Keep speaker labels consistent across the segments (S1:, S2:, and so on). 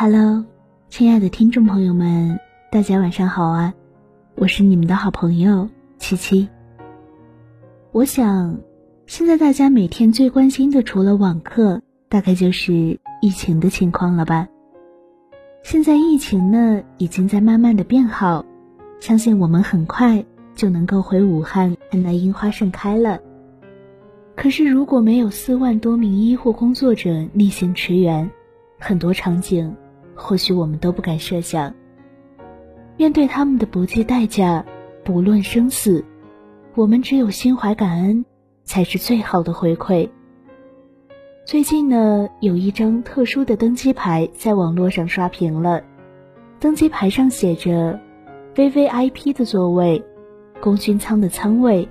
S1: Hello，亲爱的听众朋友们，大家晚上好啊！我是你们的好朋友七七。我想，现在大家每天最关心的，除了网课，大概就是疫情的情况了吧？现在疫情呢，已经在慢慢的变好，相信我们很快就能够回武汉看那樱花盛开了。可是，如果没有四万多名医护工作者逆行驰援，很多场景。或许我们都不敢设想，面对他们的不计代价，不论生死，我们只有心怀感恩，才是最好的回馈。最近呢，有一张特殊的登机牌在网络上刷屏了，登机牌上写着 “VVIP” 的座位，空军舱的舱位，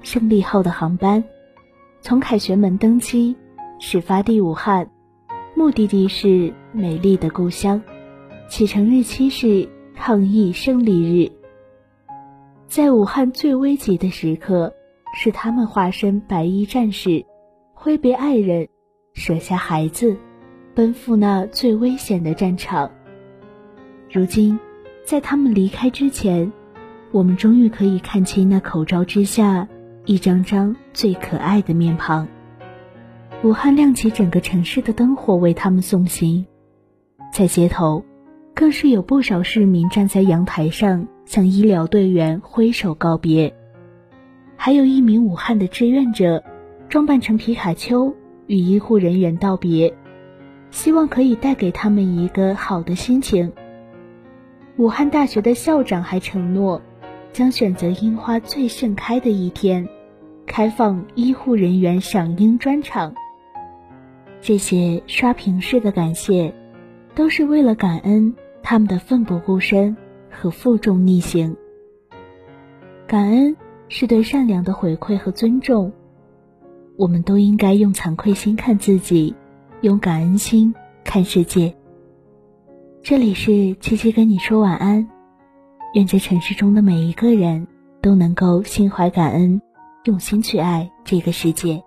S1: 胜利号的航班，从凯旋门登机，始发地武汉。目的地是美丽的故乡，启程日期是抗疫胜利日。在武汉最危急的时刻，是他们化身白衣战士，挥别爱人，舍下孩子，奔赴那最危险的战场。如今，在他们离开之前，我们终于可以看清那口罩之下一张张最可爱的面庞。武汉亮起整个城市的灯火为他们送行，在街头，更是有不少市民站在阳台上向医疗队员挥手告别，还有一名武汉的志愿者，装扮成皮卡丘与医护人员道别，希望可以带给他们一个好的心情。武汉大学的校长还承诺，将选择樱花最盛开的一天，开放医护人员赏樱专场。这些刷屏式的感谢，都是为了感恩他们的奋不顾身和负重逆行。感恩是对善良的回馈和尊重，我们都应该用惭愧心看自己，用感恩心看世界。这里是七七跟你说晚安，愿这城市中的每一个人都能够心怀感恩，用心去爱这个世界。